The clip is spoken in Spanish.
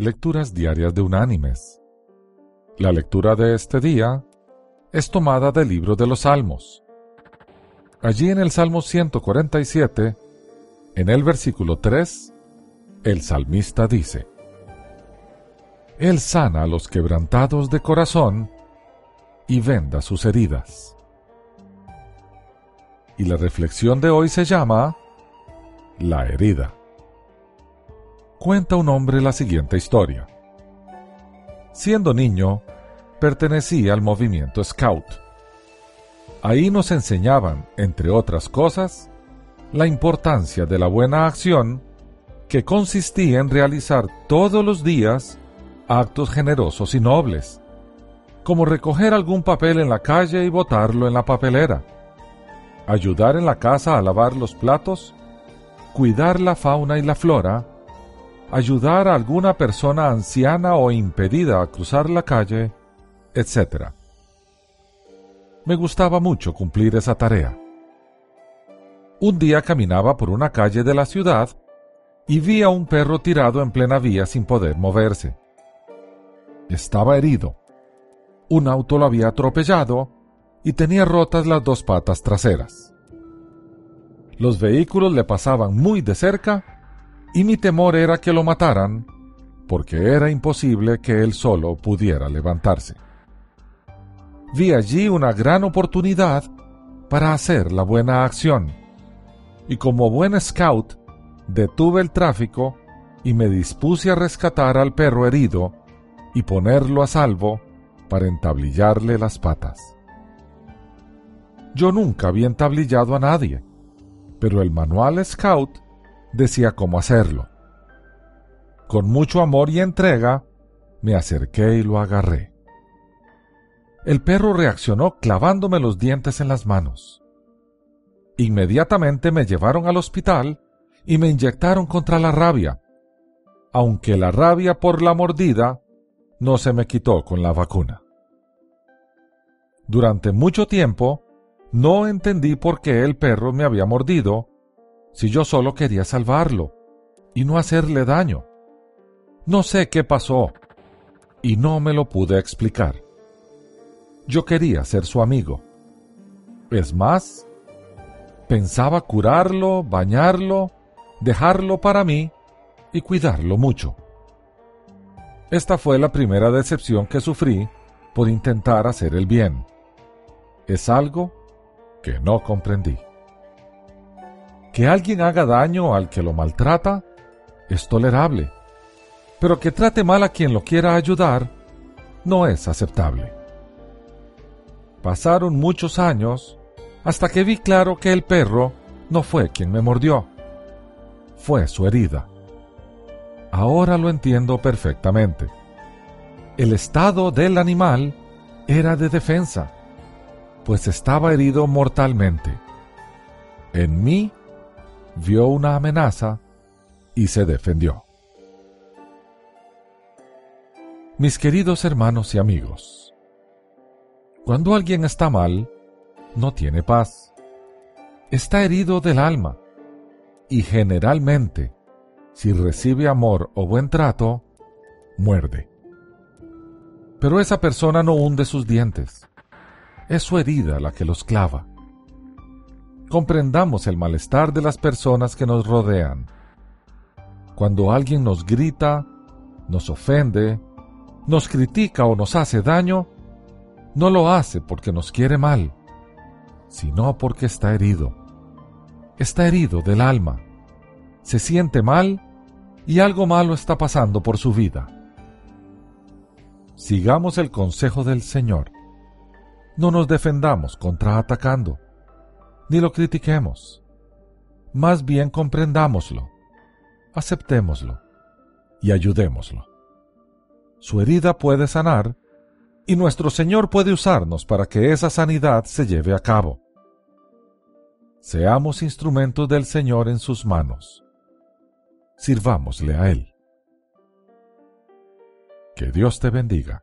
Lecturas Diarias de Unánimes. La lectura de este día es tomada del libro de los Salmos. Allí en el Salmo 147, en el versículo 3, el salmista dice, Él sana a los quebrantados de corazón y venda sus heridas. Y la reflexión de hoy se llama La herida cuenta un hombre la siguiente historia. Siendo niño, pertenecía al movimiento Scout. Ahí nos enseñaban, entre otras cosas, la importancia de la buena acción que consistía en realizar todos los días actos generosos y nobles, como recoger algún papel en la calle y botarlo en la papelera, ayudar en la casa a lavar los platos, cuidar la fauna y la flora, ayudar a alguna persona anciana o impedida a cruzar la calle, etc. Me gustaba mucho cumplir esa tarea. Un día caminaba por una calle de la ciudad y vi a un perro tirado en plena vía sin poder moverse. Estaba herido. Un auto lo había atropellado y tenía rotas las dos patas traseras. Los vehículos le pasaban muy de cerca y mi temor era que lo mataran, porque era imposible que él solo pudiera levantarse. Vi allí una gran oportunidad para hacer la buena acción, y como buen scout detuve el tráfico y me dispuse a rescatar al perro herido y ponerlo a salvo para entablillarle las patas. Yo nunca había entablillado a nadie, pero el manual Scout decía cómo hacerlo. Con mucho amor y entrega, me acerqué y lo agarré. El perro reaccionó clavándome los dientes en las manos. Inmediatamente me llevaron al hospital y me inyectaron contra la rabia, aunque la rabia por la mordida no se me quitó con la vacuna. Durante mucho tiempo no entendí por qué el perro me había mordido si yo solo quería salvarlo y no hacerle daño? No sé qué pasó y no me lo pude explicar. Yo quería ser su amigo. Es más, pensaba curarlo, bañarlo, dejarlo para mí y cuidarlo mucho. Esta fue la primera decepción que sufrí por intentar hacer el bien. Es algo que no comprendí. Que alguien haga daño al que lo maltrata es tolerable, pero que trate mal a quien lo quiera ayudar no es aceptable. Pasaron muchos años hasta que vi claro que el perro no fue quien me mordió, fue su herida. Ahora lo entiendo perfectamente. El estado del animal era de defensa, pues estaba herido mortalmente. En mí vio una amenaza y se defendió. Mis queridos hermanos y amigos, cuando alguien está mal, no tiene paz. Está herido del alma y generalmente, si recibe amor o buen trato, muerde. Pero esa persona no hunde sus dientes. Es su herida la que los clava comprendamos el malestar de las personas que nos rodean. Cuando alguien nos grita, nos ofende, nos critica o nos hace daño, no lo hace porque nos quiere mal, sino porque está herido. Está herido del alma, se siente mal y algo malo está pasando por su vida. Sigamos el consejo del Señor. No nos defendamos contraatacando ni lo critiquemos. Más bien comprendámoslo, aceptémoslo y ayudémoslo. Su herida puede sanar y nuestro Señor puede usarnos para que esa sanidad se lleve a cabo. Seamos instrumentos del Señor en sus manos. Sirvámosle a Él. Que Dios te bendiga.